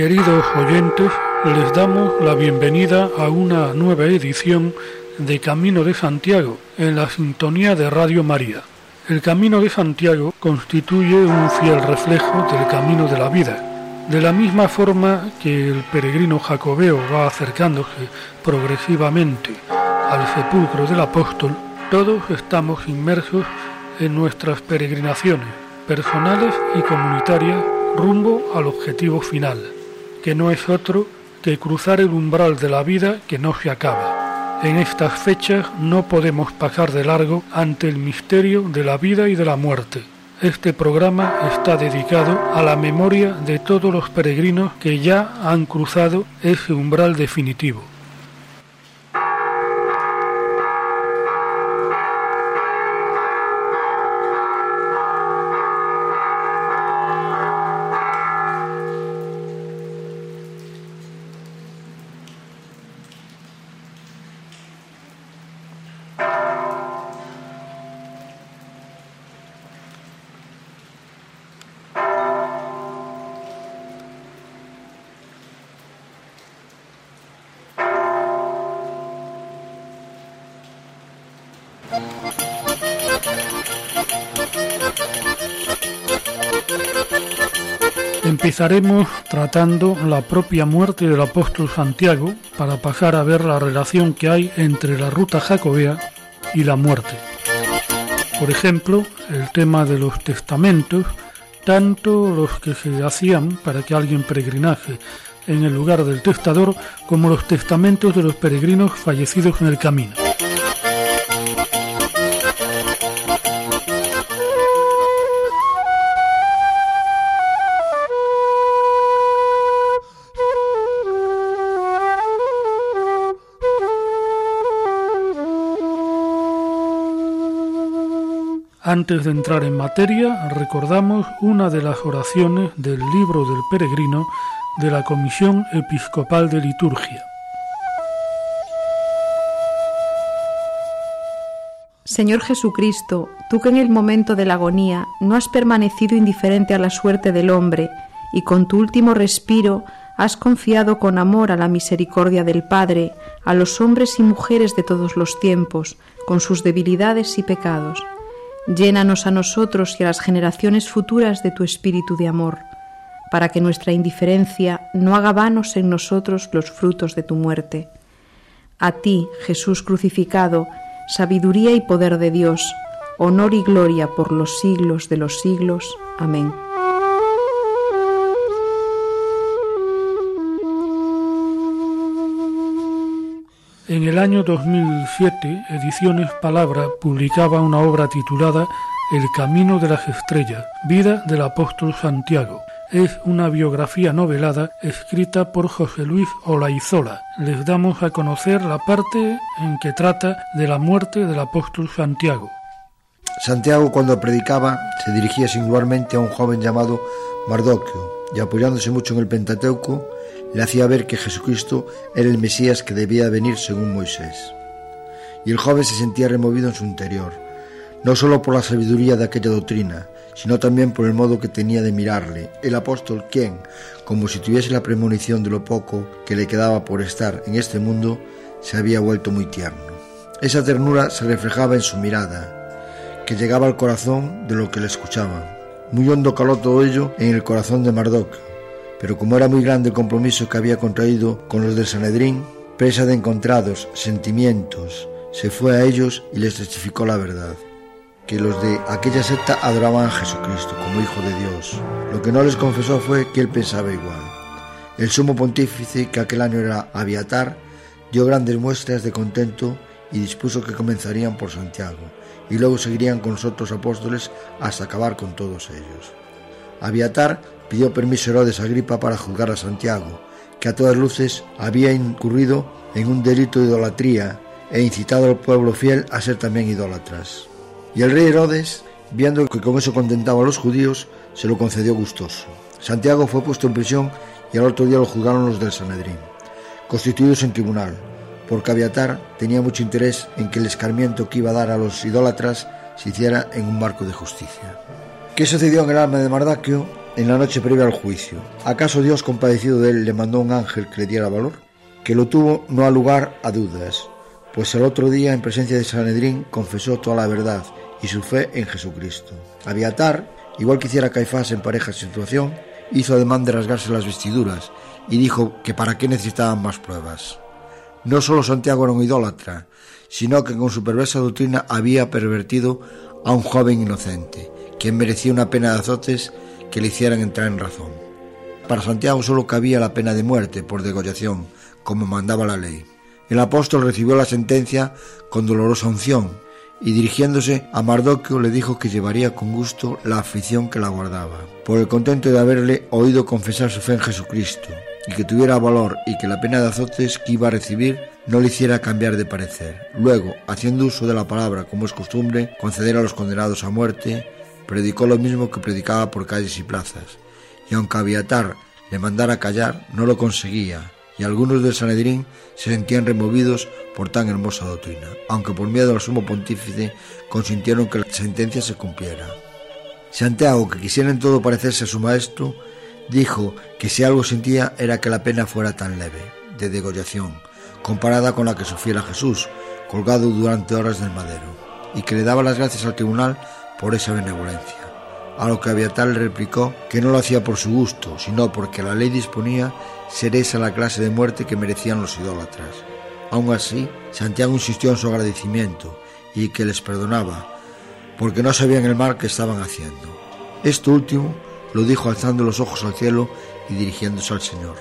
Queridos oyentes, les damos la bienvenida a una nueva edición de Camino de Santiago en la sintonía de Radio María. El Camino de Santiago constituye un fiel reflejo del camino de la vida. De la misma forma que el peregrino jacobeo va acercándose progresivamente al sepulcro del apóstol, todos estamos inmersos en nuestras peregrinaciones personales y comunitarias rumbo al objetivo final que no es otro que cruzar el umbral de la vida que no se acaba. En estas fechas no podemos pasar de largo ante el misterio de la vida y de la muerte. Este programa está dedicado a la memoria de todos los peregrinos que ya han cruzado ese umbral definitivo. Empezaremos tratando la propia muerte del apóstol Santiago para pasar a ver la relación que hay entre la ruta jacobea y la muerte. Por ejemplo, el tema de los testamentos, tanto los que se hacían para que alguien peregrinase en el lugar del testador como los testamentos de los peregrinos fallecidos en el camino. Antes de entrar en materia, recordamos una de las oraciones del libro del peregrino de la Comisión Episcopal de Liturgia. Señor Jesucristo, tú que en el momento de la agonía no has permanecido indiferente a la suerte del hombre y con tu último respiro has confiado con amor a la misericordia del Padre, a los hombres y mujeres de todos los tiempos, con sus debilidades y pecados Llénanos a nosotros y a las generaciones futuras de tu espíritu de amor, para que nuestra indiferencia no haga vanos en nosotros los frutos de tu muerte. A ti, Jesús crucificado, sabiduría y poder de Dios, honor y gloria por los siglos de los siglos. Amén. En el año 2007, Ediciones Palabra publicaba una obra titulada El Camino de las Estrellas, vida del apóstol Santiago. Es una biografía novelada escrita por José Luis Olaizola. Les damos a conocer la parte en que trata de la muerte del apóstol Santiago. Santiago cuando predicaba se dirigía singularmente a un joven llamado Mardoquio y apoyándose mucho en el Pentateuco le hacía ver que Jesucristo era el Mesías que debía venir según Moisés. Y el joven se sentía removido en su interior, no solo por la sabiduría de aquella doctrina, sino también por el modo que tenía de mirarle, el apóstol quien, como si tuviese la premonición de lo poco que le quedaba por estar en este mundo, se había vuelto muy tierno. Esa ternura se reflejaba en su mirada, que llegaba al corazón de lo que le escuchaba. Muy hondo caló todo ello en el corazón de Mardoc, pero como era muy grande el compromiso que había contraído con los del Sanedrín, presa de encontrados sentimientos, se fue a ellos y les testificó la verdad, que los de aquella secta adoraban a Jesucristo como Hijo de Dios. Lo que no les confesó fue que él pensaba igual. El sumo pontífice, que aquel año era Aviatar, dio grandes muestras de contento y dispuso que comenzarían por Santiago, y luego seguirían con los otros apóstoles hasta acabar con todos ellos. Aviatar pidió permiso Herodes Agripa para juzgar a Santiago, que a todas luces había incurrido en un delito de idolatría e incitado al pueblo fiel a ser también idólatras. Y el rey Herodes, viendo que con eso contentaba a los judíos, se lo concedió gustoso. Santiago fue puesto en prisión y al otro día lo juzgaron los del Sanedrín, constituidos en tribunal, porque Aviatar tenía mucho interés en que el escarmiento que iba a dar a los idólatras se hiciera en un marco de justicia. ¿Qué sucedió en el alma de Mardaquio en la noche previa al juicio? ¿Acaso Dios compadecido de él le mandó un ángel que le diera valor? Que lo tuvo no ha lugar a dudas, pues el otro día en presencia de Sanedrín confesó toda la verdad y su fe en Jesucristo. Aviatar, igual que hiciera Caifás en pareja situación, hizo ademán de rasgarse las vestiduras y dijo que para qué necesitaban más pruebas. No solo Santiago era un idólatra, sino que con su perversa doctrina había pervertido a un joven inocente, quien merecía una pena de azotes que le hicieran entrar en razón. Para Santiago solo cabía la pena de muerte por degollación, como mandaba la ley. El apóstol recibió la sentencia con dolorosa unción y dirigiéndose a Mardoqueo le dijo que llevaría con gusto la aflicción que la guardaba, por el contento de haberle oído confesar su fe en Jesucristo, y que tuviera valor y que la pena de azotes que iba a recibir no le hiciera cambiar de parecer. Luego, haciendo uso de la palabra como es costumbre, conceder a los condenados a muerte, predicó lo mismo que predicaba por calles y plazas, y aunque Abiatar le mandara callar, no lo conseguía, y algunos del Sanedrín se sentían removidos por tan hermosa doctrina, aunque por miedo al sumo pontífice consintieron que la sentencia se cumpliera. Santiago, que quisiera en todo parecerse a su maestro, dijo que si algo sentía era que la pena fuera tan leve, de degollación, comparada con la que sufriera Jesús, colgado durante horas del madero, y que le daba las gracias al tribunal por esa benevolencia. A lo que Aviatar le replicó que no lo hacía por su gusto, sino porque la ley disponía ser esa la clase de muerte que merecían los idólatras. Aún así, Santiago insistió en su agradecimiento y que les perdonaba, porque no sabían el mal que estaban haciendo. Esto último lo dijo alzando los ojos al cielo y dirigiéndose al Señor.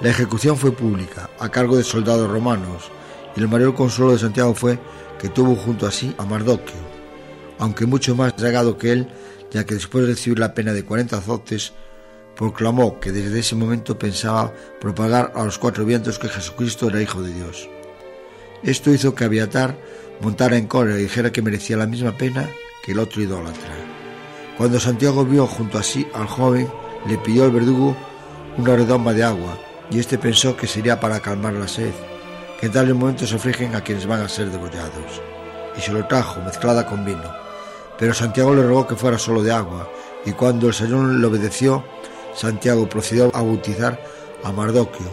La ejecución fue pública, a cargo de soldados romanos, y el mayor consuelo de Santiago fue que tuvo junto a sí a Mardoqueo, aunque mucho más dragado que él, ya que después de recibir la pena de cuarenta azotes, proclamó que desde ese momento pensaba propagar a los cuatro vientos que Jesucristo era Hijo de Dios. Esto hizo que Abiatar montara en cólera y dijera que merecía la misma pena que el otro idólatra. Cuando Santiago vio junto a sí al joven, le pidió al verdugo una redoma de agua, y éste pensó que sería para calmar la sed, que en tales momentos afligen a quienes van a ser degollados, y se lo trajo mezclada con vino. Pero Santiago le rogó que fuera solo de agua, y cuando el Señor le obedeció, Santiago procedió a bautizar a Mardoquio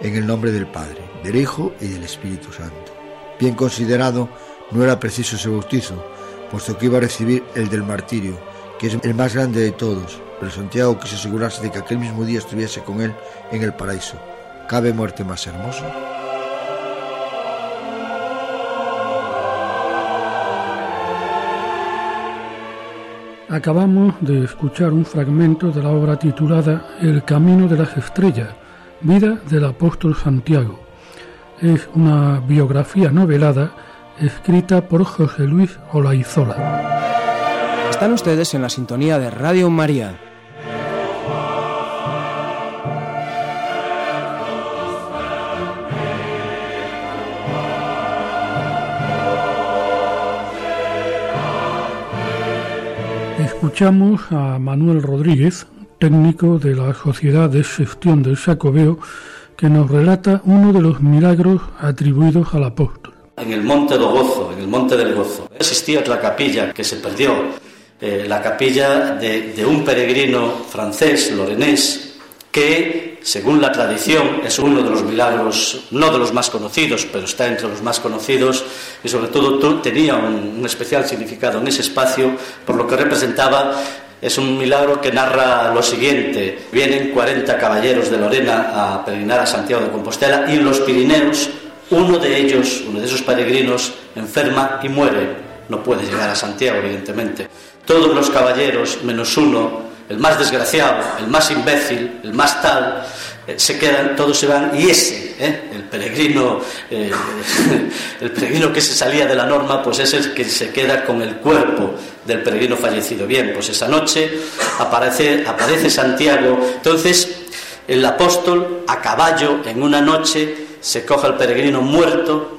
en el nombre del Padre, del Hijo y del Espíritu Santo. Bien considerado, no era preciso ese bautizo, puesto que iba a recibir el del martirio, que es el más grande de todos, pero Santiago quiso asegurarse de que aquel mismo día estuviese con él en el paraíso. ¿Cabe muerte más hermosa? Acabamos de escuchar un fragmento de la obra titulada El Camino de las Estrellas, vida del apóstol Santiago. Es una biografía novelada escrita por José Luis Olaizola. Están ustedes en la sintonía de Radio María Escuchamos a Manuel Rodríguez, técnico de la Sociedad de Gestión del Jacobeo, que nos relata uno de los milagros atribuidos al apóstol. En el Monte Gozo, en el Monte del Gozo, existía la capilla que se perdió, eh, la capilla de, de un peregrino francés, lorenés, que, según la tradición, es uno de los milagros, no de los más conocidos, pero está entre los más conocidos, y sobre todo tenía un, especial significado en ese espacio, por lo que representaba Es un milagro que narra lo siguiente. Vienen 40 caballeros de Lorena a peregrinar a Santiago de Compostela y en los Pirineos uno de ellos, uno de esos peregrinos, enferma y muere. No puede llegar a Santiago, evidentemente. Todos los caballeros, menos uno, el más desgraciado, el más imbécil, el más tal, eh, se quedan, todos se van, y ese, eh, el peregrino, eh, el peregrino que se salía de la norma, pues es el que se queda con el cuerpo del peregrino fallecido. Bien, pues esa noche aparece, aparece Santiago, entonces el apóstol a caballo en una noche se coge al peregrino muerto,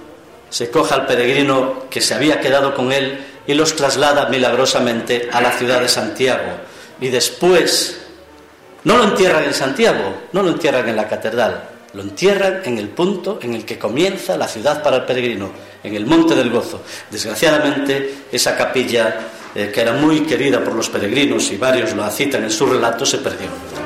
se coge al peregrino que se había quedado con él y los traslada milagrosamente a la ciudad de Santiago. Y después no lo entierran en Santiago, no lo entierran en la catedral, lo entierran en el punto en el que comienza la ciudad para el peregrino, en el Monte del Gozo. Desgraciadamente, esa capilla, eh, que era muy querida por los peregrinos y varios lo citan en su relato, se perdió.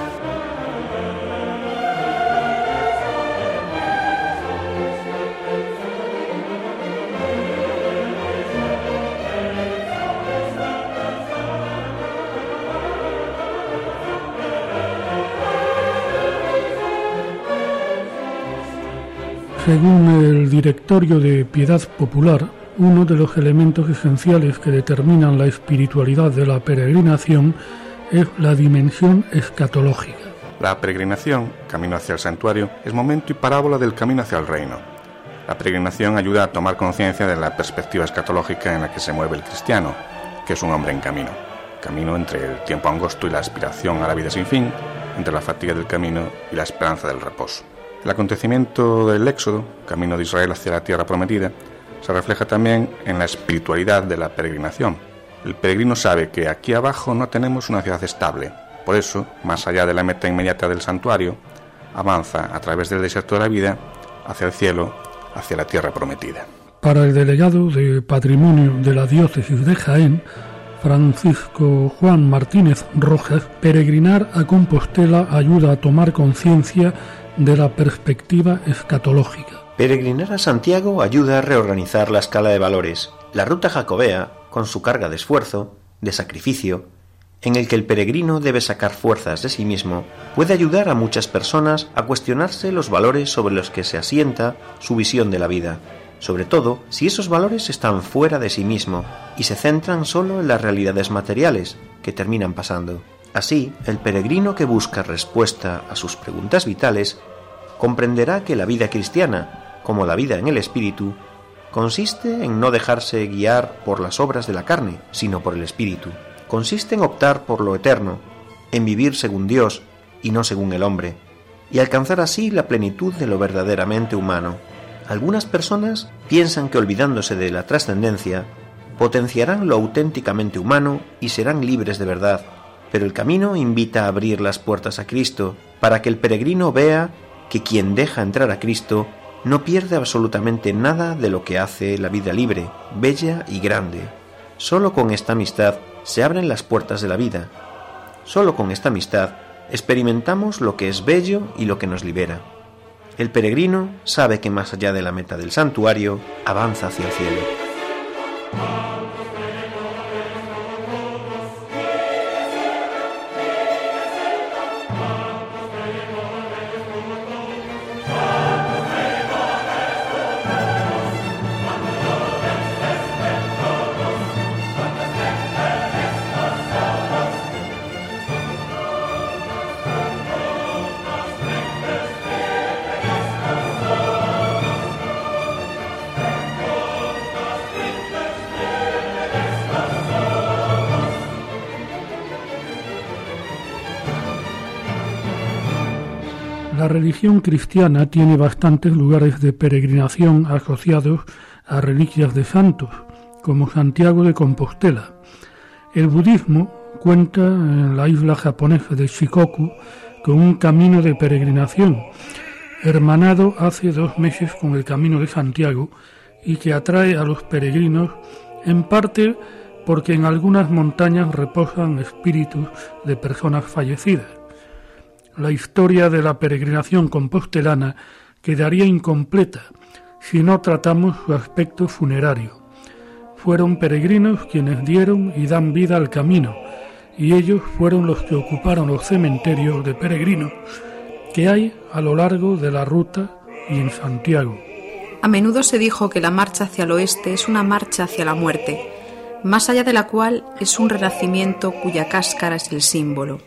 Según el Directorio de Piedad Popular, uno de los elementos esenciales que determinan la espiritualidad de la peregrinación es la dimensión escatológica. La peregrinación, camino hacia el santuario, es momento y parábola del camino hacia el reino. La peregrinación ayuda a tomar conciencia de la perspectiva escatológica en la que se mueve el cristiano, que es un hombre en camino. Camino entre el tiempo angosto y la aspiración a la vida sin fin, entre la fatiga del camino y la esperanza del reposo. El acontecimiento del Éxodo, camino de Israel hacia la tierra prometida, se refleja también en la espiritualidad de la peregrinación. El peregrino sabe que aquí abajo no tenemos una ciudad estable, por eso, más allá de la meta inmediata del santuario, avanza a través del desierto de la vida hacia el cielo, hacia la tierra prometida. Para el delegado de Patrimonio de la Diócesis de Jaén, Francisco Juan Martínez Rojas, peregrinar a Compostela ayuda a tomar conciencia de la perspectiva escatológica. Peregrinar a Santiago ayuda a reorganizar la escala de valores. La ruta jacobea, con su carga de esfuerzo, de sacrificio, en el que el peregrino debe sacar fuerzas de sí mismo, puede ayudar a muchas personas a cuestionarse los valores sobre los que se asienta su visión de la vida, sobre todo si esos valores están fuera de sí mismo y se centran solo en las realidades materiales que terminan pasando. Así, el peregrino que busca respuesta a sus preguntas vitales comprenderá que la vida cristiana, como la vida en el espíritu, consiste en no dejarse guiar por las obras de la carne, sino por el espíritu. Consiste en optar por lo eterno, en vivir según Dios y no según el hombre, y alcanzar así la plenitud de lo verdaderamente humano. Algunas personas piensan que olvidándose de la trascendencia, potenciarán lo auténticamente humano y serán libres de verdad pero el camino invita a abrir las puertas a Cristo para que el peregrino vea que quien deja entrar a Cristo no pierde absolutamente nada de lo que hace la vida libre, bella y grande. Solo con esta amistad se abren las puertas de la vida. Solo con esta amistad experimentamos lo que es bello y lo que nos libera. El peregrino sabe que más allá de la meta del santuario avanza hacia el cielo. La religión cristiana tiene bastantes lugares de peregrinación asociados a reliquias de santos, como Santiago de Compostela. El budismo cuenta en la isla japonesa de Shikoku con un camino de peregrinación, hermanado hace dos meses con el Camino de Santiago y que atrae a los peregrinos en parte porque en algunas montañas reposan espíritus de personas fallecidas la historia de la peregrinación compostelana quedaría incompleta si no tratamos su aspecto funerario. Fueron peregrinos quienes dieron y dan vida al camino, y ellos fueron los que ocuparon los cementerios de peregrinos que hay a lo largo de la ruta y en Santiago. A menudo se dijo que la marcha hacia el oeste es una marcha hacia la muerte, más allá de la cual es un renacimiento cuya cáscara es el símbolo.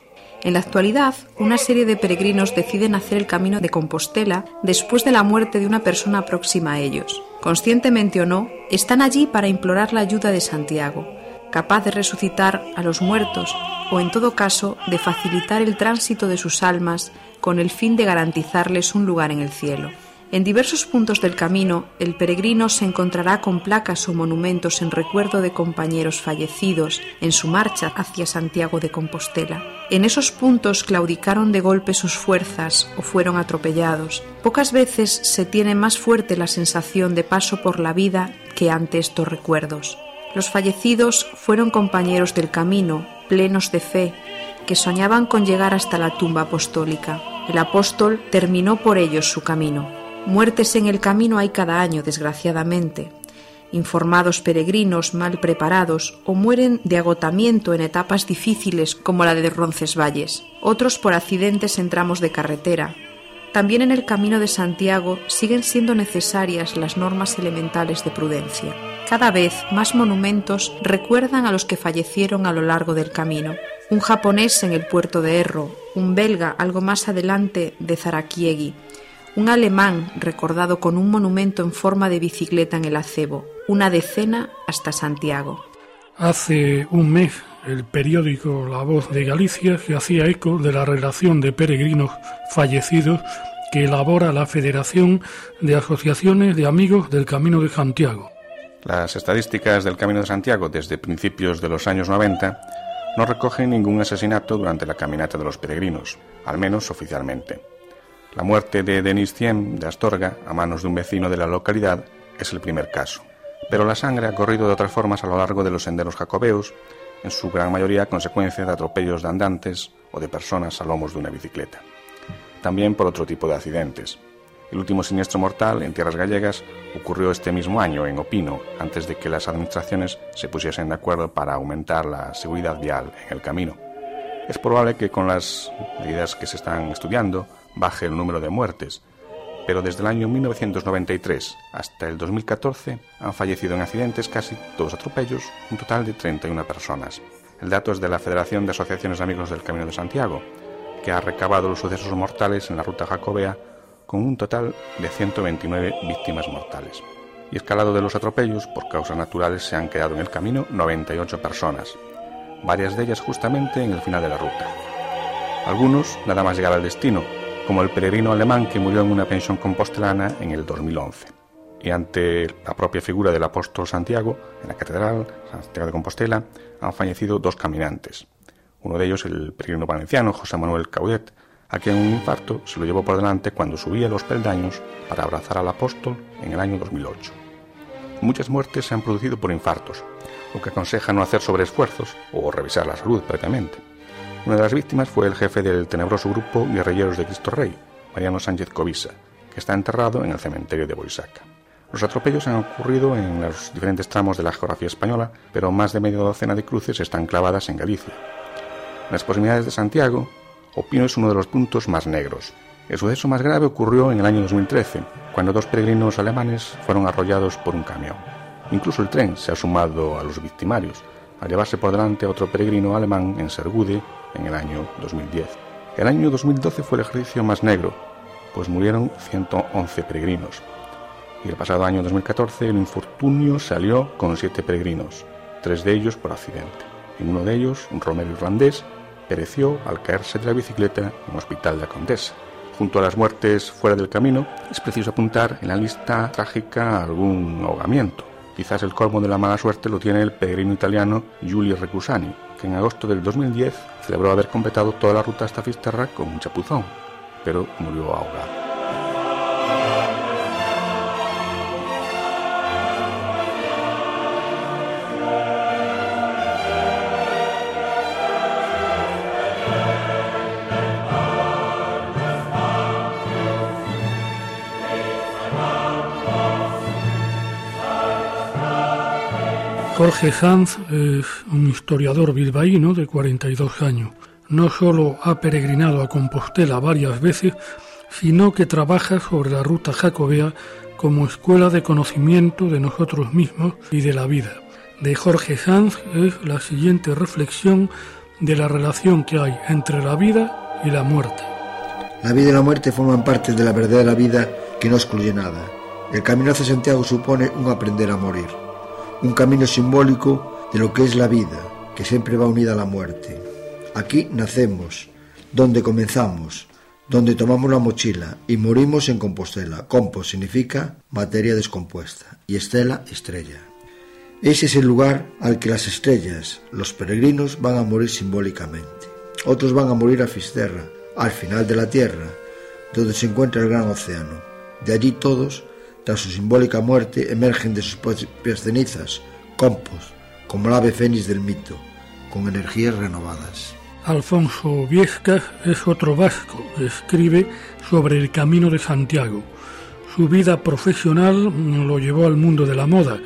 En la actualidad, una serie de peregrinos deciden hacer el camino de Compostela después de la muerte de una persona próxima a ellos. Conscientemente o no, están allí para implorar la ayuda de Santiago, capaz de resucitar a los muertos o en todo caso de facilitar el tránsito de sus almas con el fin de garantizarles un lugar en el cielo. En diversos puntos del camino, el peregrino se encontrará con placas o monumentos en recuerdo de compañeros fallecidos en su marcha hacia Santiago de Compostela. En esos puntos claudicaron de golpe sus fuerzas o fueron atropellados. Pocas veces se tiene más fuerte la sensación de paso por la vida que ante estos recuerdos. Los fallecidos fueron compañeros del camino, plenos de fe, que soñaban con llegar hasta la tumba apostólica. El apóstol terminó por ellos su camino. Muertes en el camino hay cada año, desgraciadamente. Informados peregrinos mal preparados o mueren de agotamiento en etapas difíciles como la de Roncesvalles, otros por accidentes en tramos de carretera. También en el camino de Santiago siguen siendo necesarias las normas elementales de prudencia. Cada vez más monumentos recuerdan a los que fallecieron a lo largo del camino. Un japonés en el puerto de Erro, un belga algo más adelante de Zarakiegi, un alemán recordado con un monumento en forma de bicicleta en el acebo, una decena hasta Santiago. Hace un mes el periódico La Voz de Galicia se hacía eco de la relación de peregrinos fallecidos que elabora la Federación de Asociaciones de Amigos del Camino de Santiago. Las estadísticas del Camino de Santiago desde principios de los años 90 no recogen ningún asesinato durante la caminata de los peregrinos, al menos oficialmente. La muerte de Denis Thiem de Astorga a manos de un vecino de la localidad es el primer caso. Pero la sangre ha corrido de otras formas a lo largo de los senderos jacobeos, en su gran mayoría a consecuencia de atropellos de andantes o de personas a lomos de una bicicleta. También por otro tipo de accidentes. El último siniestro mortal en tierras gallegas ocurrió este mismo año en Opino, antes de que las administraciones se pusiesen de acuerdo para aumentar la seguridad vial en el camino. Es probable que con las medidas que se están estudiando baje el número de muertes, pero desde el año 1993 hasta el 2014 han fallecido en accidentes casi todos atropellos un total de 31 personas. El dato es de la Federación de Asociaciones Amigos del Camino de Santiago, que ha recabado los sucesos mortales en la ruta jacobea con un total de 129 víctimas mortales. Y escalado de los atropellos por causas naturales se han quedado en el camino 98 personas, varias de ellas justamente en el final de la ruta. Algunos nada más llegar al destino, como el peregrino alemán que murió en una pensión compostelana en el 2011. Y ante la propia figura del apóstol Santiago, en la catedral Santiago de Compostela, han fallecido dos caminantes. Uno de ellos, el peregrino valenciano José Manuel Caudet, a quien un infarto se lo llevó por delante cuando subía los peldaños para abrazar al apóstol en el año 2008. Muchas muertes se han producido por infartos, lo que aconseja no hacer sobreesfuerzos o revisar la salud previamente. Una de las víctimas fue el jefe del tenebroso grupo Guerrilleros de Cristo Rey, Mariano Sánchez Covisa, que está enterrado en el cementerio de Boisaca. Los atropellos han ocurrido en los diferentes tramos de la geografía española, pero más de media docena de cruces están clavadas en Galicia. En las proximidades de Santiago, Opino es uno de los puntos más negros. El suceso más grave ocurrió en el año 2013, cuando dos peregrinos alemanes fueron arrollados por un camión. Incluso el tren se ha sumado a los victimarios, al llevarse por delante a otro peregrino alemán en Sergude en el año 2010. El año 2012 fue el ejercicio más negro, pues murieron 111 peregrinos. Y el pasado año 2014 el infortunio salió con siete peregrinos, tres de ellos por accidente. En uno de ellos, un romero irlandés, pereció al caerse de la bicicleta en un hospital de la Condesa. Junto a las muertes fuera del camino, es preciso apuntar en la lista trágica algún ahogamiento. Quizás el colmo de la mala suerte lo tiene el peregrino italiano Giulio Recusani, que en agosto del 2010 celebró haber completado toda la ruta hasta Fisterra con un chapuzón, pero murió ahogado. Jorge Sanz es un historiador bilbaíno de 42 años. No solo ha peregrinado a Compostela varias veces, sino que trabaja sobre la ruta jacobea como escuela de conocimiento de nosotros mismos y de la vida. De Jorge Sanz es la siguiente reflexión de la relación que hay entre la vida y la muerte. La vida y la muerte forman parte de la verdadera vida que no excluye nada. El camino hacia Santiago supone un aprender a morir un camino simbólico de lo que es la vida, que siempre va unida a la muerte. Aquí nacemos, donde comenzamos, donde tomamos la mochila y morimos en Compostela. Compos significa materia descompuesta y estela estrella. Ese es el lugar al que las estrellas, los peregrinos, van a morir simbólicamente. Otros van a morir a Fisterra, al final de la tierra, donde se encuentra el gran océano. De allí todos tras su simbólica muerte, emergen de sus propias cenizas, compos, como el ave fénix del mito, con energías renovadas. Alfonso Viescas es otro vasco escribe sobre el camino de Santiago. Su vida profesional lo llevó al mundo de la moda,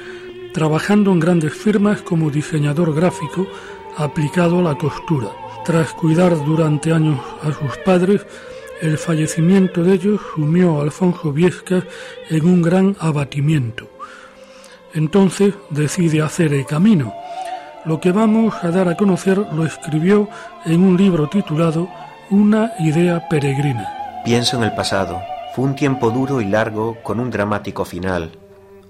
trabajando en grandes firmas como diseñador gráfico aplicado a la costura. Tras cuidar durante años a sus padres, el fallecimiento de ellos sumió a Alfonso Viescas en un gran abatimiento. Entonces decide hacer el camino. Lo que vamos a dar a conocer lo escribió en un libro titulado Una idea peregrina. Pienso en el pasado. Fue un tiempo duro y largo con un dramático final.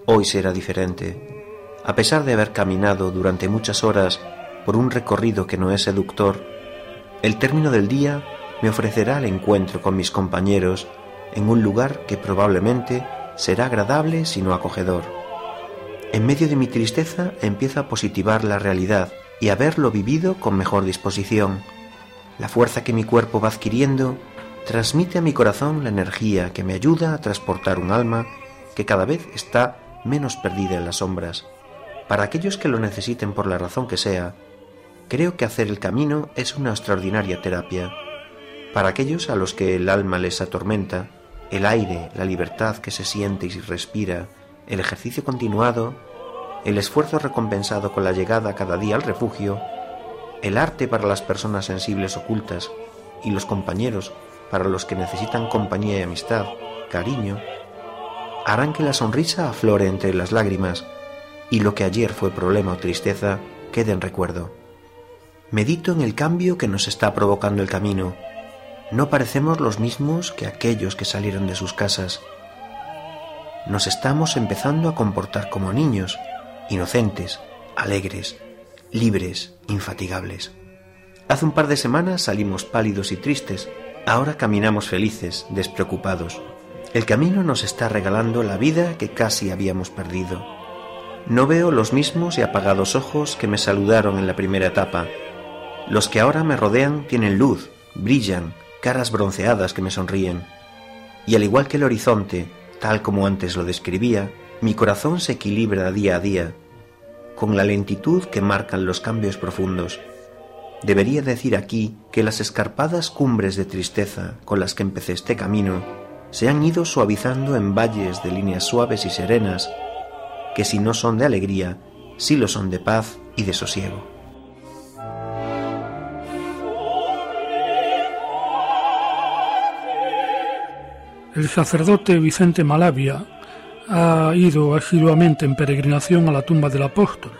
Hoy será diferente. A pesar de haber caminado durante muchas horas por un recorrido que no es seductor, el término del día me ofrecerá el encuentro con mis compañeros en un lugar que probablemente será agradable sino acogedor. En medio de mi tristeza empiezo a positivar la realidad y a verlo vivido con mejor disposición. La fuerza que mi cuerpo va adquiriendo transmite a mi corazón la energía que me ayuda a transportar un alma que cada vez está menos perdida en las sombras. Para aquellos que lo necesiten por la razón que sea, creo que hacer el camino es una extraordinaria terapia para aquellos a los que el alma les atormenta, el aire, la libertad que se siente y se respira, el ejercicio continuado, el esfuerzo recompensado con la llegada cada día al refugio, el arte para las personas sensibles ocultas y los compañeros para los que necesitan compañía y amistad, cariño, harán que la sonrisa aflore entre las lágrimas y lo que ayer fue problema o tristeza quede en recuerdo. Medito en el cambio que nos está provocando el camino no parecemos los mismos que aquellos que salieron de sus casas. Nos estamos empezando a comportar como niños, inocentes, alegres, libres, infatigables. Hace un par de semanas salimos pálidos y tristes, ahora caminamos felices, despreocupados. El camino nos está regalando la vida que casi habíamos perdido. No veo los mismos y apagados ojos que me saludaron en la primera etapa. Los que ahora me rodean tienen luz, brillan, caras bronceadas que me sonríen. Y al igual que el horizonte, tal como antes lo describía, mi corazón se equilibra día a día, con la lentitud que marcan los cambios profundos. Debería decir aquí que las escarpadas cumbres de tristeza con las que empecé este camino se han ido suavizando en valles de líneas suaves y serenas, que si no son de alegría, sí lo son de paz y de sosiego. El sacerdote Vicente Malavia ha ido asiduamente en peregrinación a la tumba del apóstol.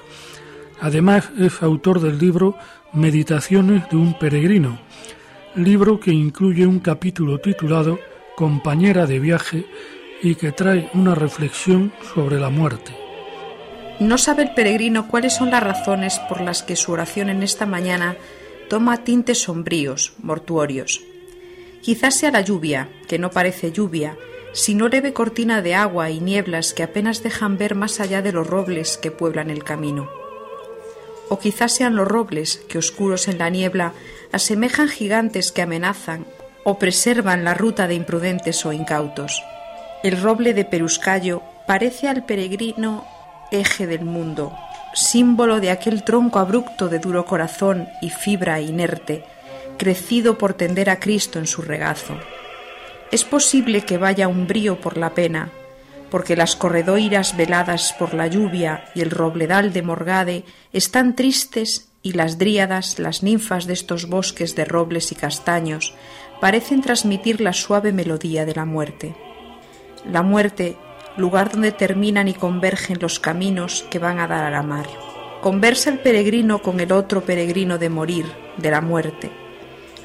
Además es autor del libro Meditaciones de un peregrino, libro que incluye un capítulo titulado Compañera de viaje y que trae una reflexión sobre la muerte. No sabe el peregrino cuáles son las razones por las que su oración en esta mañana toma tintes sombríos, mortuorios. Quizás sea la lluvia, que no parece lluvia, sino leve cortina de agua y nieblas que apenas dejan ver más allá de los robles que pueblan el camino. O quizás sean los robles que, oscuros en la niebla, asemejan gigantes que amenazan o preservan la ruta de imprudentes o incautos. El roble de Peruscayo parece al peregrino eje del mundo, símbolo de aquel tronco abrupto de duro corazón y fibra inerte, crecido por tender a Cristo en su regazo. Es posible que vaya un brío por la pena, porque las corredoiras veladas por la lluvia y el robledal de Morgade están tristes y las dríadas, las ninfas de estos bosques de robles y castaños, parecen transmitir la suave melodía de la muerte. La muerte, lugar donde terminan y convergen los caminos que van a dar a la mar. Conversa el peregrino con el otro peregrino de morir, de la muerte.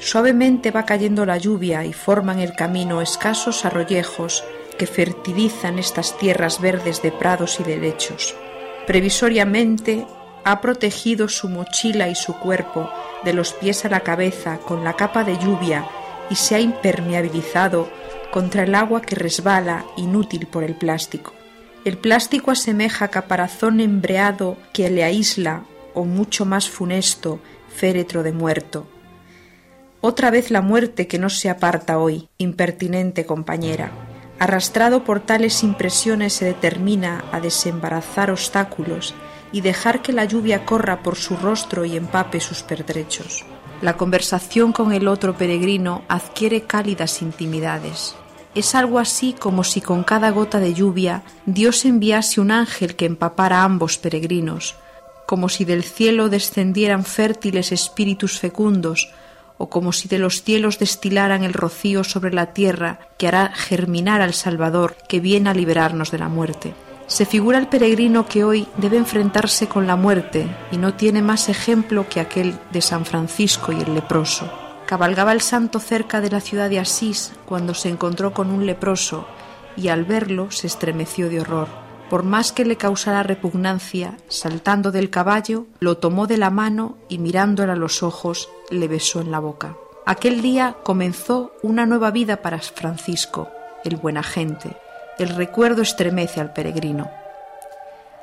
Suavemente va cayendo la lluvia y forman el camino escasos arroyejos que fertilizan estas tierras verdes de prados y de lechos. Previsoriamente ha protegido su mochila y su cuerpo de los pies a la cabeza con la capa de lluvia y se ha impermeabilizado contra el agua que resbala inútil por el plástico. El plástico asemeja caparazón embreado que le aísla, o mucho más funesto, féretro de muerto. Otra vez la muerte que no se aparta hoy, impertinente compañera. Arrastrado por tales impresiones se determina a desembarazar obstáculos y dejar que la lluvia corra por su rostro y empape sus pertrechos. La conversación con el otro peregrino adquiere cálidas intimidades. Es algo así como si con cada gota de lluvia Dios enviase un ángel que empapara a ambos peregrinos, como si del cielo descendieran fértiles espíritus fecundos, o como si de los cielos destilaran el rocío sobre la tierra que hará germinar al Salvador que viene a liberarnos de la muerte. Se figura el peregrino que hoy debe enfrentarse con la muerte y no tiene más ejemplo que aquel de San Francisco y el leproso. Cabalgaba el santo cerca de la ciudad de Asís cuando se encontró con un leproso y al verlo se estremeció de horror. Por más que le causara repugnancia, saltando del caballo, lo tomó de la mano y mirándole a los ojos le besó en la boca. Aquel día comenzó una nueva vida para Francisco, el buena gente, el recuerdo estremece al peregrino.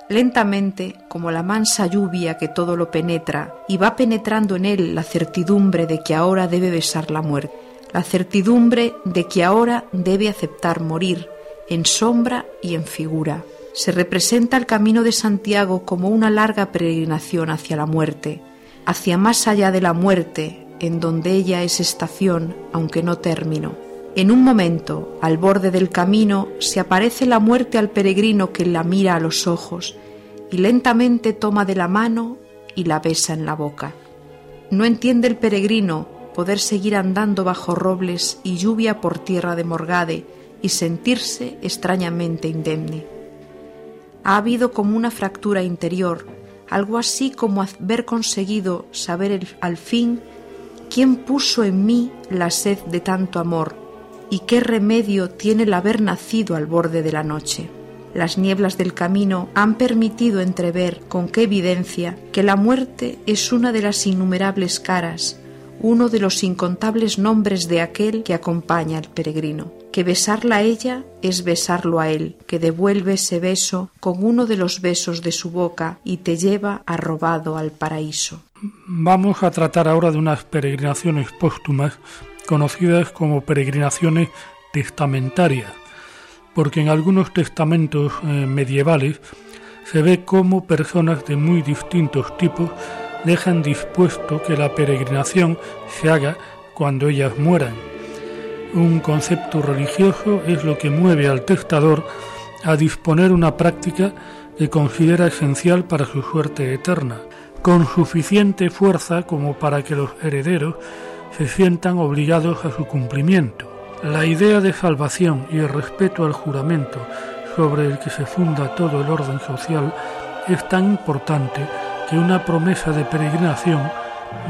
Lentamente, como la mansa lluvia que todo lo penetra, y va penetrando en él la certidumbre de que ahora debe besar la muerte, la certidumbre de que ahora debe aceptar morir, en sombra y en figura. Se representa el camino de Santiago como una larga peregrinación hacia la muerte, hacia más allá de la muerte, en donde ella es estación, aunque no término. En un momento, al borde del camino, se aparece la muerte al peregrino que la mira a los ojos y lentamente toma de la mano y la besa en la boca. No entiende el peregrino poder seguir andando bajo robles y lluvia por tierra de Morgade y sentirse extrañamente indemne. Ha habido como una fractura interior, algo así como haber conseguido saber al fin quién puso en mí la sed de tanto amor y qué remedio tiene el haber nacido al borde de la noche. Las nieblas del camino han permitido entrever con qué evidencia que la muerte es una de las innumerables caras, uno de los incontables nombres de aquel que acompaña al peregrino, que besarla a ella es besarlo a él, que devuelve ese beso con uno de los besos de su boca y te lleva arrobado al paraíso. Vamos a tratar ahora de unas peregrinaciones póstumas conocidas como peregrinaciones testamentarias, porque en algunos testamentos eh, medievales se ve cómo personas de muy distintos tipos dejan dispuesto que la peregrinación se haga cuando ellas mueran. Un concepto religioso es lo que mueve al testador a disponer una práctica que considera esencial para su suerte eterna, con suficiente fuerza como para que los herederos se sientan obligados a su cumplimiento. La idea de salvación y el respeto al juramento sobre el que se funda todo el orden social es tan importante que una promesa de peregrinación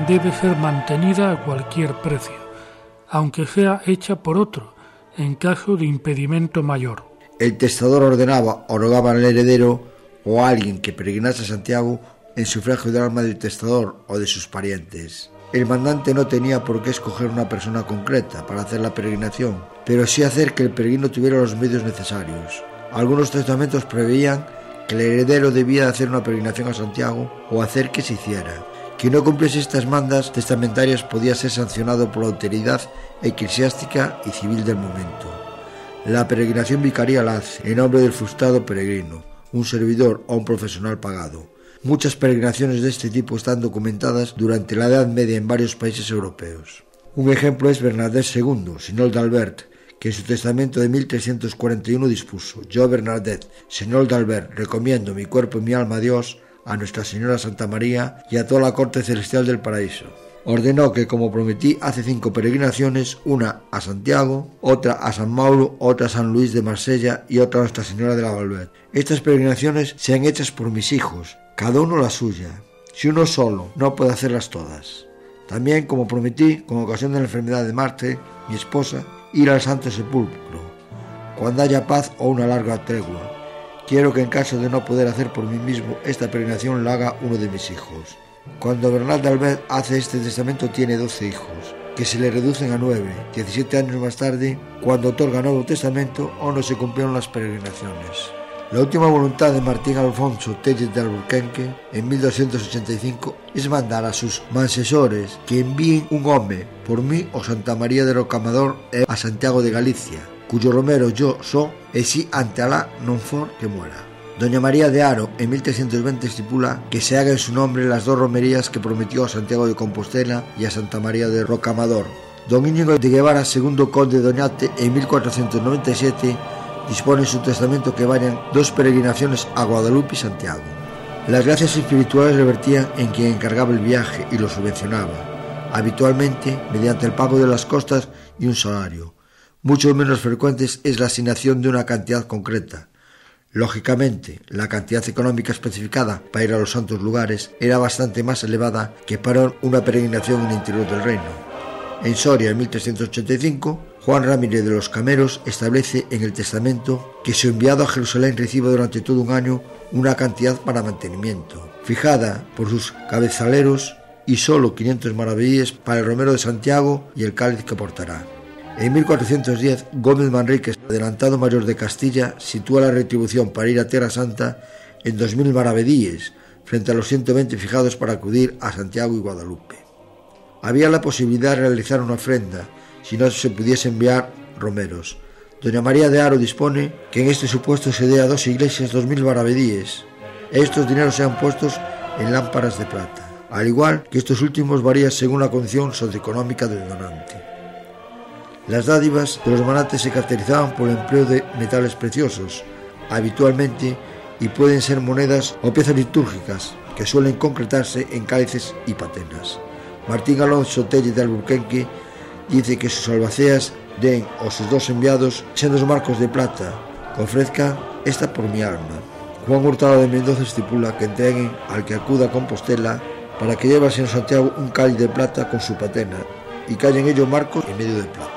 debe ser mantenida a cualquier precio, aunque sea hecha por otro, en caso de impedimento mayor. El testador ordenaba o rogaba al heredero o a alguien que peregrinase a Santiago en sufragio del alma del testador o de sus parientes. El mandante no tenía por qué escoger una persona concreta para hacer la peregrinación, pero sí hacer que el peregrino tuviera los medios necesarios. Algunos testamentos preveían que el heredero debía hacer una peregrinación a Santiago o hacer que se hiciera. Quien no cumpliese estas mandas testamentarias podía ser sancionado por la autoridad eclesiástica y civil del momento. La peregrinación vicaria la hace en nombre del frustrado peregrino, un servidor o un profesional pagado. Muchas peregrinaciones de este tipo están documentadas durante la Edad Media en varios países europeos. Un ejemplo es Bernadette II, Sinol d'Albert, que en su testamento de 1341 dispuso, yo Bernadette, señor de Albert, recomiendo mi cuerpo y mi alma a Dios, a Nuestra Señora Santa María y a toda la corte celestial del paraíso. Ordenó que, como prometí, hace cinco peregrinaciones, una a Santiago, otra a San Mauro, otra a San Luis de Marsella y otra a Nuestra Señora de la Valverde. Estas peregrinaciones sean hechas por mis hijos, cada uno la suya. Si uno solo no puede hacerlas todas. También, como prometí, con ocasión de la enfermedad de Marte, mi esposa, ir al Santo Sepulcro, cuando haya paz o una larga tregua. Quiero que en caso de no poder hacer por mí mismo esta peregrinación la haga uno de mis hijos. Cuando Bernal de Albert hace este testamento tiene 12 hijos, que se le reducen a 9. 17 años más tarde, cuando otorga Nuevo Testamento, aún no se cumplieron las peregrinaciones. La última voluntad de Martín Alfonso Telles de Alburquenque en 1285 es mandar a sus mansesores que envíen un hombre por mí o Santa María de Rocamador e a Santiago de Galicia, cuyo romero yo so e si ante Alá non for que muera. Doña María de Aro en 1320 estipula que se haga en su nombre las dos romerías que prometió a Santiago de Compostela y a Santa María de Rocamador. Don Íñigo de Guevara, segundo conde de Doñate, en 1497 dispone en su testamento que vayan dos peregrinaciones a Guadalupe y Santiago. Las gracias espirituales revertían en quien encargaba el viaje y lo subvencionaba, habitualmente mediante el pago de las costas y un salario. Mucho menos frecuentes es la asignación de una cantidad concreta. Lógicamente, la cantidad económica especificada para ir a los santos lugares era bastante más elevada que para una peregrinación en el interior del reino. En Soria, en 1385, Juan Ramírez de los Cameros establece en el testamento que su enviado a Jerusalén reciba durante todo un año una cantidad para mantenimiento, fijada por sus cabezaleros y solo 500 maravedíes para el Romero de Santiago y el cáliz que portará. En 1410, Gómez Manríquez, adelantado mayor de Castilla, sitúa la retribución para ir a Tierra Santa en 2.000 maravedíes, frente a los 120 fijados para acudir a Santiago y Guadalupe. Había la posibilidad de realizar una ofrenda, si no se pudiese enviar romeros. Doña María de Aro dispone que en este supuesto se dé a dos iglesias dos mil maravedíes. Estos dineros sean puestos en lámparas de plata, al igual que estos últimos varían según la condición socioeconómica del donante. Las dádivas de los manates se caracterizaban por el empleo de metales preciosos, habitualmente, y pueden ser monedas o piezas litúrgicas que suelen concretarse en cálices y patenas. Martín Alonso Telle de Albuquerque dice que sus albaceas den o sus dos enviados sendos marcos de plata, que ofrezca esta por mi alma. Juan Hurtado de Mendoza estipula que entreguen al que acuda a Compostela para que llevase en Santiago un cáliz de plata con su patena y que haya en ello marcos en medio de plata.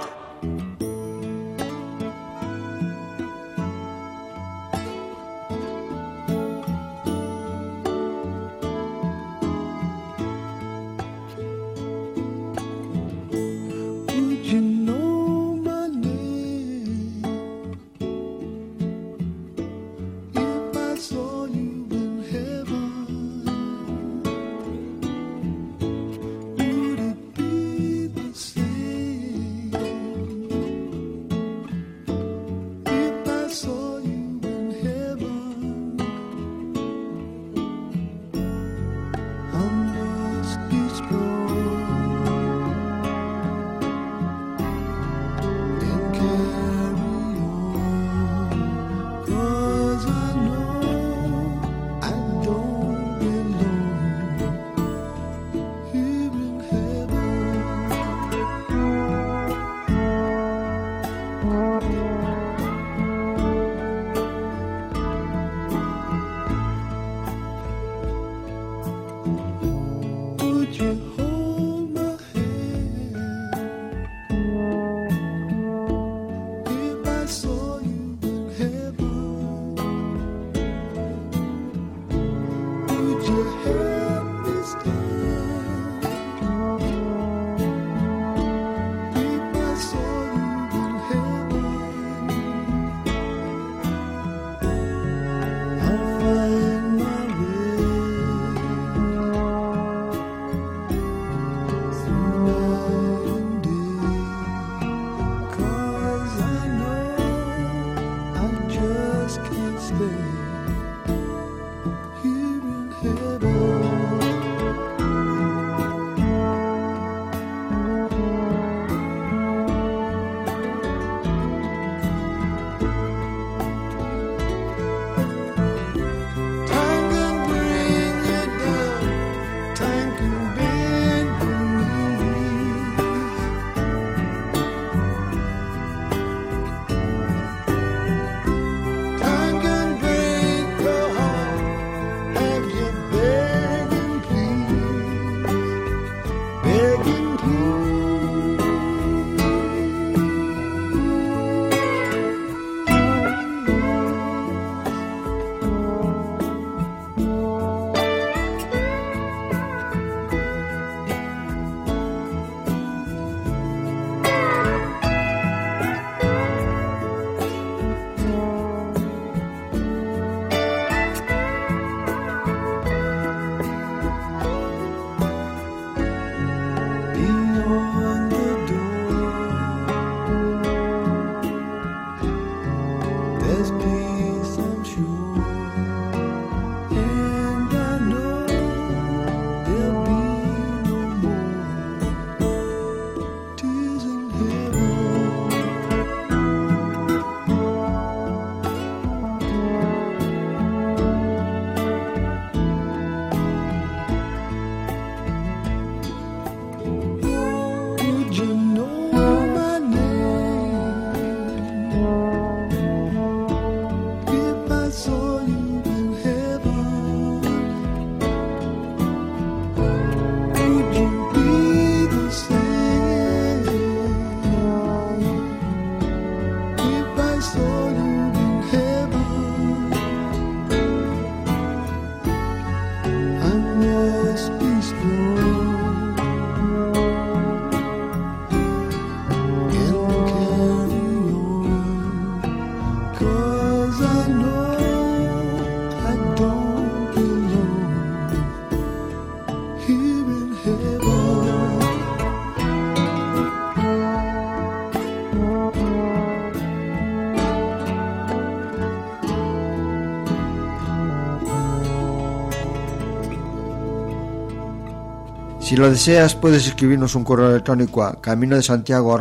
Si lo deseas, puedes escribirnos un correo electrónico a camino de Santiago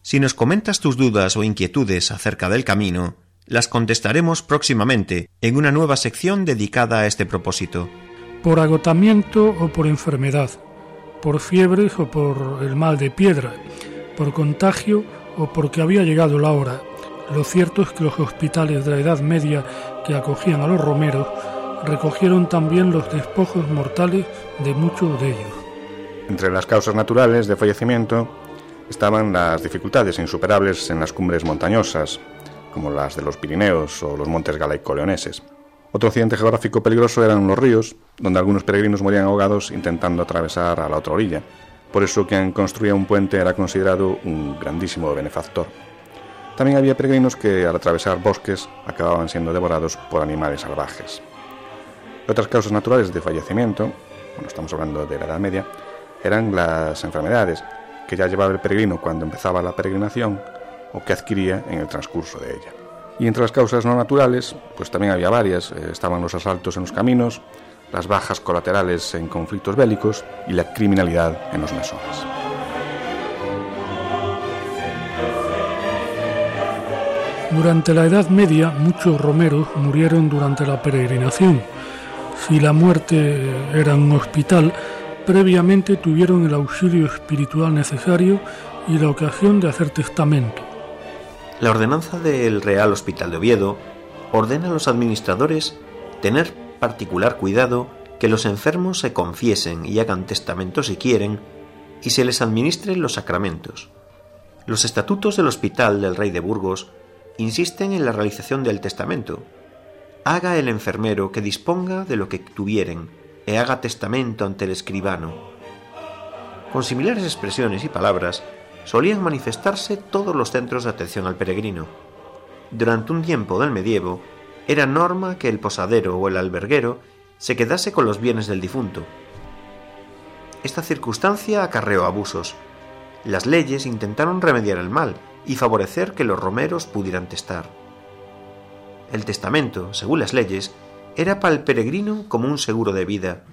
Si nos comentas tus dudas o inquietudes acerca del camino, las contestaremos próximamente en una nueva sección dedicada a este propósito. Por agotamiento o por enfermedad, por fiebres o por el mal de piedra, por contagio o porque había llegado la hora. Lo cierto es que los hospitales de la Edad Media que acogían a los romeros recogieron también los despojos mortales de muchos de ellos. Entre las causas naturales de fallecimiento estaban las dificultades insuperables en las cumbres montañosas, como las de los Pirineos o los montes galaico-leoneses. Otro accidente geográfico peligroso eran los ríos, donde algunos peregrinos morían ahogados intentando atravesar a la otra orilla. Por eso quien construía un puente era considerado un grandísimo benefactor. También había peregrinos que al atravesar bosques acababan siendo devorados por animales salvajes. Otras causas naturales de fallecimiento, bueno, estamos hablando de la Edad Media, eran las enfermedades que ya llevaba el peregrino cuando empezaba la peregrinación o que adquiría en el transcurso de ella. Y entre las causas no naturales, pues también había varias. Eh, estaban los asaltos en los caminos, las bajas colaterales en conflictos bélicos y la criminalidad en los mesones. Durante la Edad Media muchos romeros murieron durante la peregrinación si la muerte era un hospital, previamente tuvieron el auxilio espiritual necesario y la ocasión de hacer testamento. La ordenanza del Real Hospital de Oviedo ordena a los administradores tener particular cuidado que los enfermos se confiesen y hagan testamento si quieren y se les administren los sacramentos. Los estatutos del Hospital del Rey de Burgos insisten en la realización del testamento, haga el enfermero que disponga de lo que tuvieren e haga testamento ante el escribano. Con similares expresiones y palabras solían manifestarse todos los centros de atención al peregrino. Durante un tiempo del medievo, era norma que el posadero o el alberguero se quedase con los bienes del difunto. Esta circunstancia acarreó abusos. Las leyes intentaron remediar el mal y favorecer que los romeros pudieran testar. El testamento, según las leyes, era para el peregrino como un seguro de vida.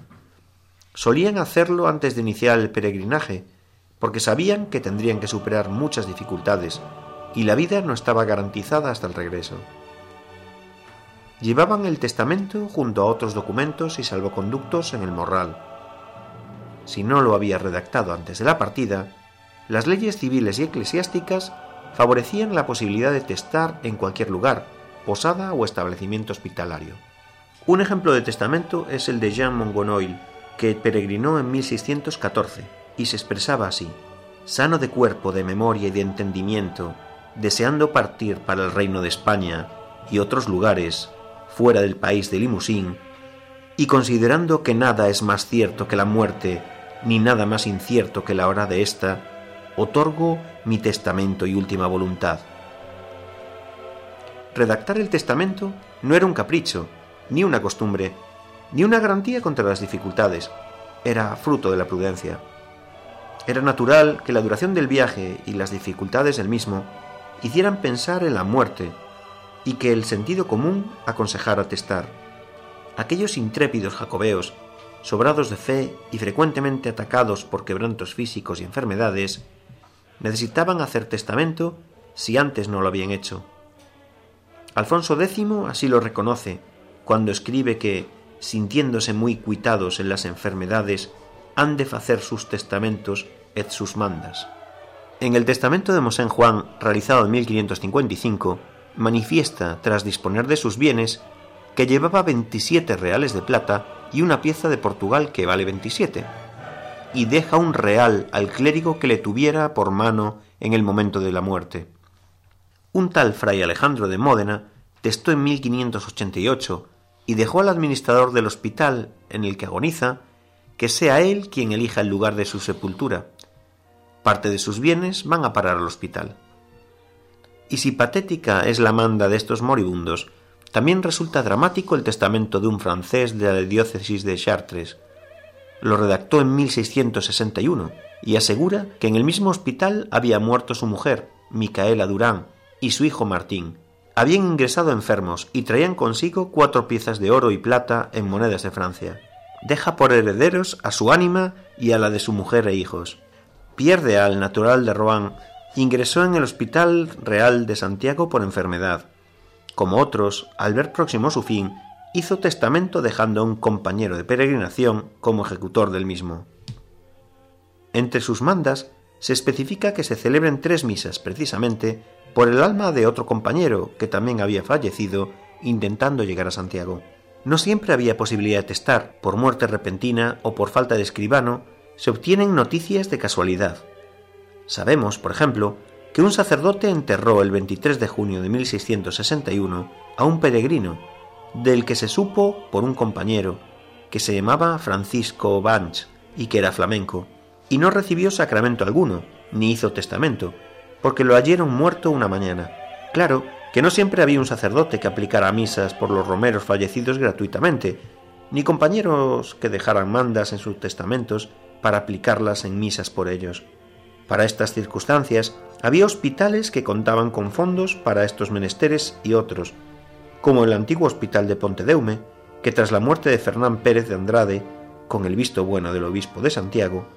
Solían hacerlo antes de iniciar el peregrinaje, porque sabían que tendrían que superar muchas dificultades y la vida no estaba garantizada hasta el regreso. Llevaban el testamento junto a otros documentos y salvoconductos en el morral. Si no lo había redactado antes de la partida, las leyes civiles y eclesiásticas favorecían la posibilidad de testar en cualquier lugar, posada o establecimiento hospitalario. Un ejemplo de testamento es el de Jean Mongonoil, que peregrinó en 1614 y se expresaba así: sano de cuerpo, de memoria y de entendimiento, deseando partir para el reino de España y otros lugares fuera del país de Limousin, y considerando que nada es más cierto que la muerte, ni nada más incierto que la hora de ésta, otorgo mi testamento y última voluntad redactar el testamento no era un capricho, ni una costumbre, ni una garantía contra las dificultades, era fruto de la prudencia. Era natural que la duración del viaje y las dificultades del mismo hicieran pensar en la muerte y que el sentido común aconsejara testar. Aquellos intrépidos jacobeos, sobrados de fe y frecuentemente atacados por quebrantos físicos y enfermedades, necesitaban hacer testamento si antes no lo habían hecho. Alfonso X así lo reconoce cuando escribe que, sintiéndose muy cuitados en las enfermedades, han de hacer sus testamentos et sus mandas. En el testamento de Mosén Juan, realizado en 1555, manifiesta, tras disponer de sus bienes, que llevaba 27 reales de plata y una pieza de Portugal que vale 27, y deja un real al clérigo que le tuviera por mano en el momento de la muerte. Un tal fray Alejandro de Módena testó en 1588 y dejó al administrador del hospital en el que agoniza que sea él quien elija el lugar de su sepultura. Parte de sus bienes van a parar al hospital. Y si patética es la manda de estos moribundos, también resulta dramático el testamento de un francés de la diócesis de Chartres. Lo redactó en 1661 y asegura que en el mismo hospital había muerto su mujer, Micaela Durán, y su hijo Martín. Habían ingresado enfermos y traían consigo cuatro piezas de oro y plata en monedas de Francia. deja por herederos a su ánima y a la de su mujer e hijos. Pierde al natural de Rouen, ingresó en el Hospital Real de Santiago por enfermedad. Como otros, al ver próximo su fin, hizo testamento dejando a un compañero de peregrinación como ejecutor del mismo. Entre sus mandas se especifica que se celebren tres misas precisamente por el alma de otro compañero que también había fallecido intentando llegar a Santiago. No siempre había posibilidad de testar, por muerte repentina o por falta de escribano, se obtienen noticias de casualidad. Sabemos, por ejemplo, que un sacerdote enterró el 23 de junio de 1661 a un peregrino, del que se supo por un compañero, que se llamaba Francisco Banch y que era flamenco, y no recibió sacramento alguno, ni hizo testamento, porque lo hallaron muerto una mañana. Claro que no siempre había un sacerdote que aplicara misas por los romeros fallecidos gratuitamente, ni compañeros que dejaran mandas en sus testamentos para aplicarlas en misas por ellos. Para estas circunstancias había hospitales que contaban con fondos para estos menesteres y otros, como el antiguo hospital de Pontedeume, que tras la muerte de Fernán Pérez de Andrade, con el visto bueno del obispo de Santiago,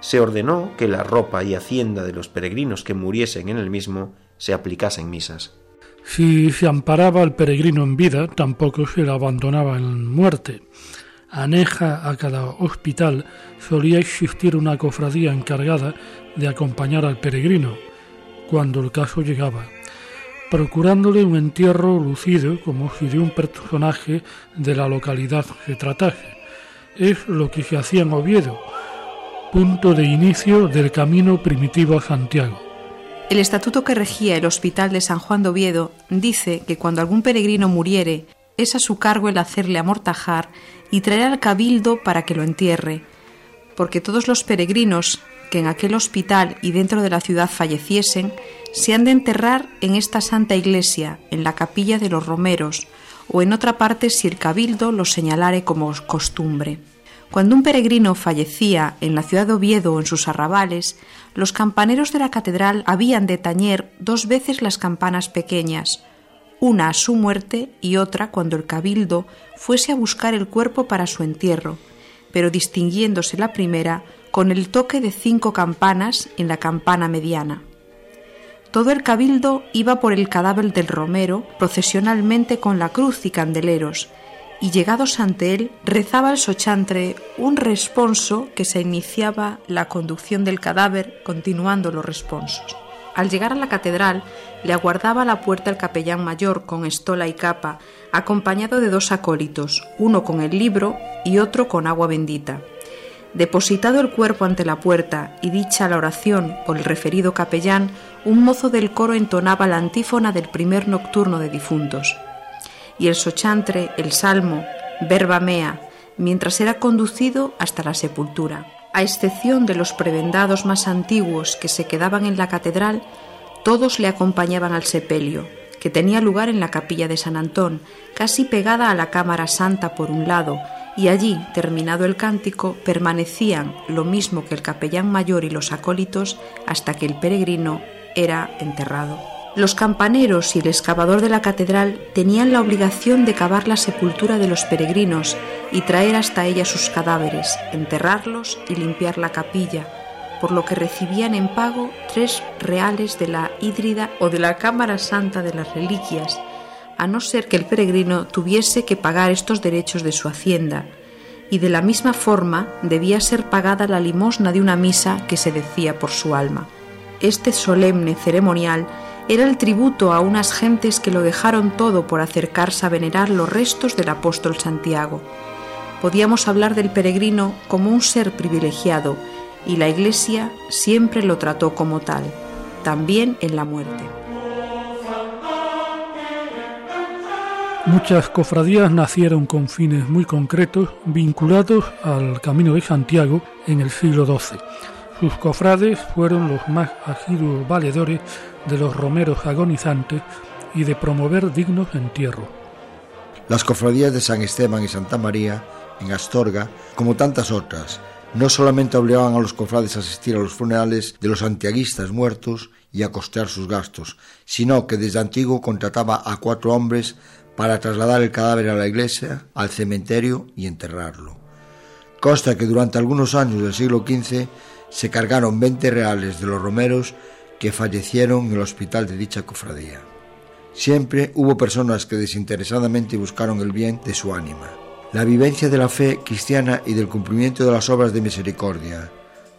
se ordenó que la ropa y hacienda de los peregrinos que muriesen en el mismo se aplicasen misas. Si se amparaba al peregrino en vida, tampoco se le abandonaba en muerte. Aneja a cada hospital solía existir una cofradía encargada de acompañar al peregrino, cuando el caso llegaba, procurándole un entierro lucido como si de un personaje de la localidad se tratase. Es lo que se hacía en Oviedo, punto de inicio del camino primitivo a Santiago. El estatuto que regía el Hospital de San Juan de Oviedo dice que cuando algún peregrino muriere, es a su cargo el hacerle amortajar y traer al cabildo para que lo entierre, porque todos los peregrinos que en aquel hospital y dentro de la ciudad falleciesen, se han de enterrar en esta santa iglesia, en la capilla de los romeros, o en otra parte si el cabildo lo señalare como costumbre. Cuando un peregrino fallecía en la ciudad de Oviedo o en sus arrabales, los campaneros de la catedral habían de tañer dos veces las campanas pequeñas, una a su muerte y otra cuando el cabildo fuese a buscar el cuerpo para su entierro, pero distinguiéndose la primera con el toque de cinco campanas en la campana mediana. Todo el cabildo iba por el cadáver del romero procesionalmente con la cruz y candeleros, y llegados ante él rezaba el sochantre un responso que se iniciaba la conducción del cadáver continuando los responsos. Al llegar a la catedral le aguardaba a la puerta el capellán mayor con estola y capa, acompañado de dos acólitos, uno con el libro y otro con agua bendita. Depositado el cuerpo ante la puerta y dicha la oración por el referido capellán, un mozo del coro entonaba la antífona del primer nocturno de difuntos y el sochantre el salmo verba mea, mientras era conducido hasta la sepultura. A excepción de los prebendados más antiguos que se quedaban en la catedral, todos le acompañaban al sepelio, que tenía lugar en la capilla de San Antón, casi pegada a la cámara santa por un lado, y allí, terminado el cántico, permanecían, lo mismo que el capellán mayor y los acólitos, hasta que el peregrino era enterrado. Los campaneros y el excavador de la catedral tenían la obligación de cavar la sepultura de los peregrinos y traer hasta ella sus cadáveres, enterrarlos y limpiar la capilla, por lo que recibían en pago tres reales de la hídrida o de la Cámara Santa de las Reliquias, a no ser que el peregrino tuviese que pagar estos derechos de su hacienda, y de la misma forma debía ser pagada la limosna de una misa que se decía por su alma. Este solemne ceremonial era el tributo a unas gentes que lo dejaron todo por acercarse a venerar los restos del apóstol Santiago. Podíamos hablar del peregrino como un ser privilegiado y la Iglesia siempre lo trató como tal, también en la muerte. Muchas cofradías nacieron con fines muy concretos vinculados al Camino de Santiago en el siglo XII. Sus cofrades fueron los más asiduos valedores de los romeros agonizantes y de promover dignos entierros. Las cofradías de San Esteban y Santa María, en Astorga, como tantas otras, no solamente obligaban a los cofrades a asistir a los funerales de los antiaguistas muertos y a costear sus gastos, sino que desde antiguo contrataba a cuatro hombres para trasladar el cadáver a la iglesia, al cementerio y enterrarlo. Consta que durante algunos años del siglo XV se cargaron 20 reales de los romeros que fallecieron en el hospital de dicha cofradía. Siempre hubo personas que desinteresadamente buscaron el bien de su ánima. La vivencia de la fe cristiana y del cumplimiento de las obras de misericordia.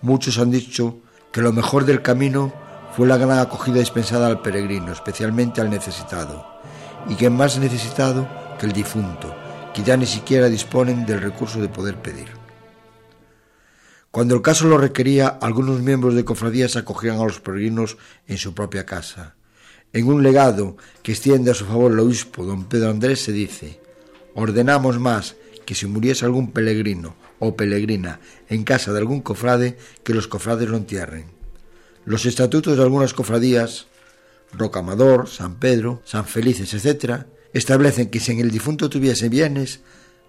Muchos han dicho que lo mejor del camino fue la gran acogida dispensada al peregrino, especialmente al necesitado, y que más necesitado que el difunto, que ya ni siquiera disponen del recurso de poder pedir. Cuando el caso lo requería, algunos miembros de cofradías acogían a los peregrinos en su propia casa. En un legado que extiende a su favor el obispo don Pedro Andrés se dice, ordenamos más que si muriese algún peregrino o peregrina en casa de algún cofrade, que los cofrades lo entierren. Los estatutos de algunas cofradías, Rocamador, San Pedro, San Felices, etc., establecen que si en el difunto tuviese bienes,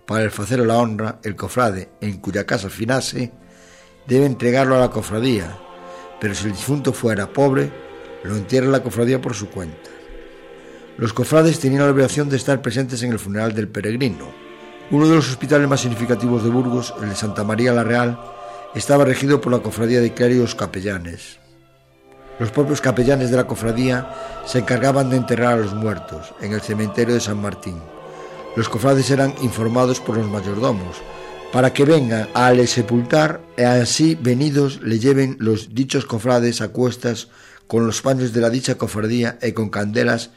para el facer la honra, el cofrade en cuya casa finase, debe entregarlo a la cofradía, pero si el difunto fuera pobre, lo entierra la cofradía por su cuenta. Los cofrades tenían la obligación de estar presentes en el funeral del peregrino. Uno de los hospitales más significativos de Burgos, el de Santa María la Real, estaba regido por la cofradía de clérigos capellanes. Los propios capellanes de la cofradía se encargaban de enterrar a los muertos en el cementerio de San Martín. Los cofrades eran informados por los mayordomos, para que vengan a le sepultar e así venidos le lleven los dichos cofrades a cuestas con los paños de la dicha cofradía e con candelas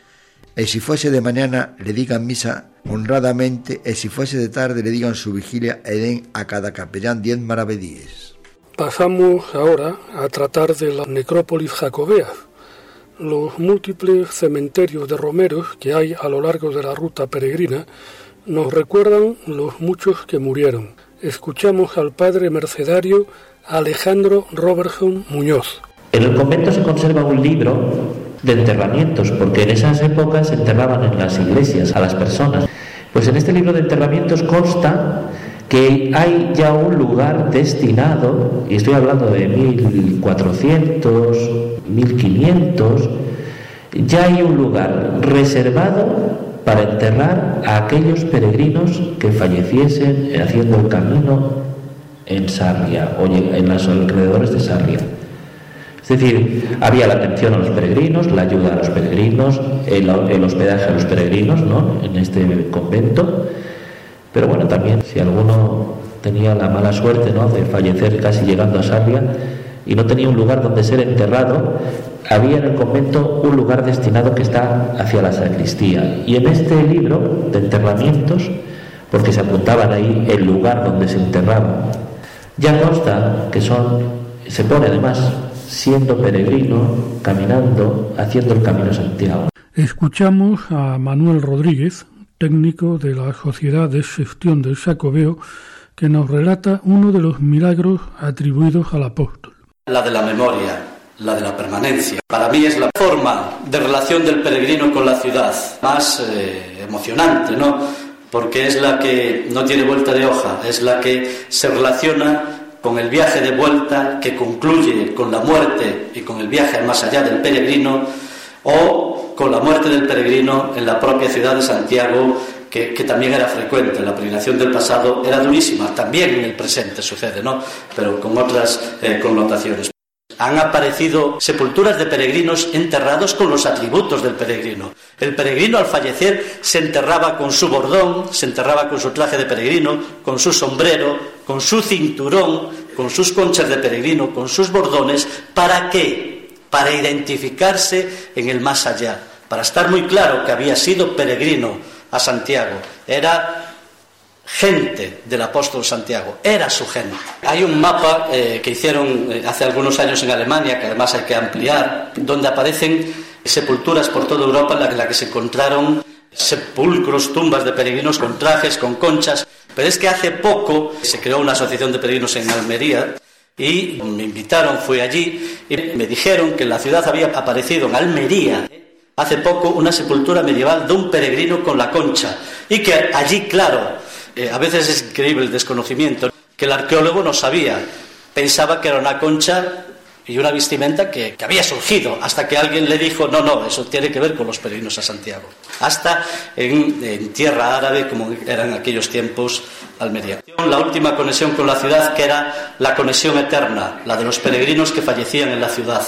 e si fuese de mañana le digan misa honradamente e si fuese de tarde le digan su vigilia e den a cada capellán diez maravedíes. Pasamos ahora a tratar de la necrópolis jacobea, los múltiples cementerios de romeros que hay a lo largo de la ruta peregrina nos recuerdan los muchos que murieron. Escuchamos al padre mercedario Alejandro Robertson Muñoz. En el convento se conserva un libro de enterramientos, porque en esas épocas se enterraban en las iglesias a las personas. Pues en este libro de enterramientos consta que hay ya un lugar destinado, y estoy hablando de 1400, 1500, ya hay un lugar reservado para enterrar a aquellos peregrinos que falleciesen haciendo el camino en Sarria o en los alrededores de Sarria. Es decir, había la atención a los peregrinos, la ayuda a los peregrinos, el, hospedaje a los peregrinos ¿no? en este convento, pero bueno, también si alguno tenía la mala suerte ¿no? de fallecer casi llegando a Sarria y no tenía un lugar donde ser enterrado, había en el convento un lugar destinado que está hacia la sacristía. Y en este libro de enterramientos, porque se apuntaban ahí el lugar donde se enterraban, ya consta que son, se pone además siendo peregrino, caminando, haciendo el camino a Santiago. Escuchamos a Manuel Rodríguez, técnico de la Sociedad de Gestión del Sacobeo, que nos relata uno de los milagros atribuidos al apóstol. La de la memoria, la de la permanencia. Para mí es la forma de relación del peregrino con la ciudad más eh, emocionante, ¿no? Porque es la que no tiene vuelta de hoja, es la que se relaciona con el viaje de vuelta que concluye con la muerte y con el viaje más allá del peregrino o con la muerte del peregrino en la propia ciudad de Santiago que, también era frecuente. La peregrinación del pasado era durísima, también en el presente sucede, ¿no? Pero con otras eh, connotaciones. Han aparecido sepulturas de peregrinos enterrados con los atributos del peregrino. El peregrino al fallecer se enterraba con su bordón, se enterraba con su traje de peregrino, con su sombrero, con su cinturón, con sus conchas de peregrino, con sus bordones. ¿Para qué? Para identificarse en el más allá, para estar muy claro que había sido peregrino a Santiago. Era gente del apóstol Santiago, era su gente. Hay un mapa eh, que hicieron eh, hace algunos años en Alemania, que además hay que ampliar, donde aparecen sepulturas por toda Europa en la, que se encontraron sepulcros, tumbas de peregrinos con trajes, con conchas. Pero es que hace poco se creó una asociación de peregrinos en Almería y me invitaron, fui allí y me dijeron que en la ciudad había aparecido en Almería hace poco una sepultura medieval de un peregrino con la concha y que allí, claro, eh, a veces es increíble el desconocimiento, que el arqueólogo no sabía, pensaba que era una concha y una vestimenta que, había surgido hasta que alguien le dijo, no, no, eso tiene que ver con los peregrinos a Santiago. Hasta en, tierra árabe, como eran aquellos tiempos Almería. La última conexión con la ciudad, que era la conexión eterna, la de los peregrinos que fallecían en la ciudad.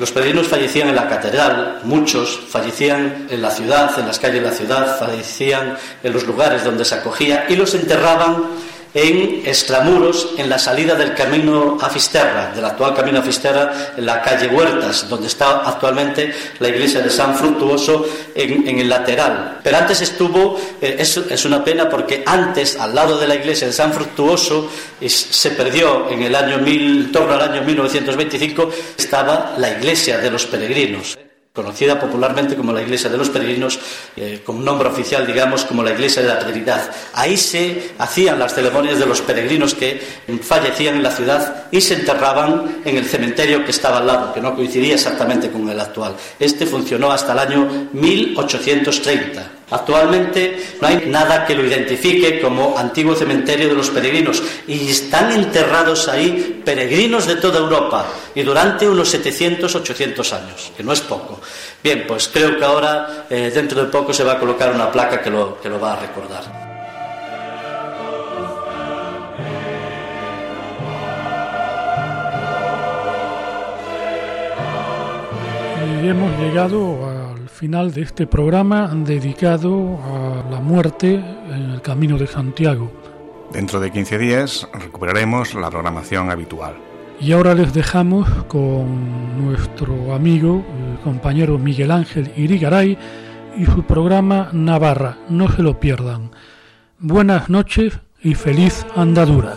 Los peregrinos fallecían en la catedral, muchos fallecían en la ciudad, en las calles de la ciudad, fallecían en los lugares donde se acogía y los enterraban en Extramuros, en la salida del camino a Fisterra, del actual camino a Fisterra, en la calle Huertas, donde está actualmente la iglesia de San Fructuoso en, el lateral. Pero antes estuvo, eh, es, una pena porque antes, al lado de la iglesia de San Fructuoso, se perdió en el año mil, torno al año 1925, estaba la iglesia de los peregrinos conocida popularmente como la Iglesia de los Peregrinos, eh, con nombre oficial, digamos, como la Iglesia de la Trinidad. Ahí se hacían las ceremonias de los peregrinos que fallecían en la ciudad y se enterraban en el cementerio que estaba al lado, que no coincidía exactamente con el actual. Este funcionó hasta el año 1830. Actualmente no hay nada que lo identifique como antiguo cementerio de los peregrinos y están enterrados ahí peregrinos de toda Europa y durante unos 700, 800 años, que no es poco. Bien, pues creo que ahora, eh, dentro de poco, se va a colocar una placa que lo, que lo va a recordar. Y hemos llegado a final de este programa dedicado a la muerte en el Camino de Santiago. Dentro de 15 días recuperaremos la programación habitual. Y ahora les dejamos con nuestro amigo, el compañero Miguel Ángel Irigaray y su programa Navarra. No se lo pierdan. Buenas noches y feliz andadura.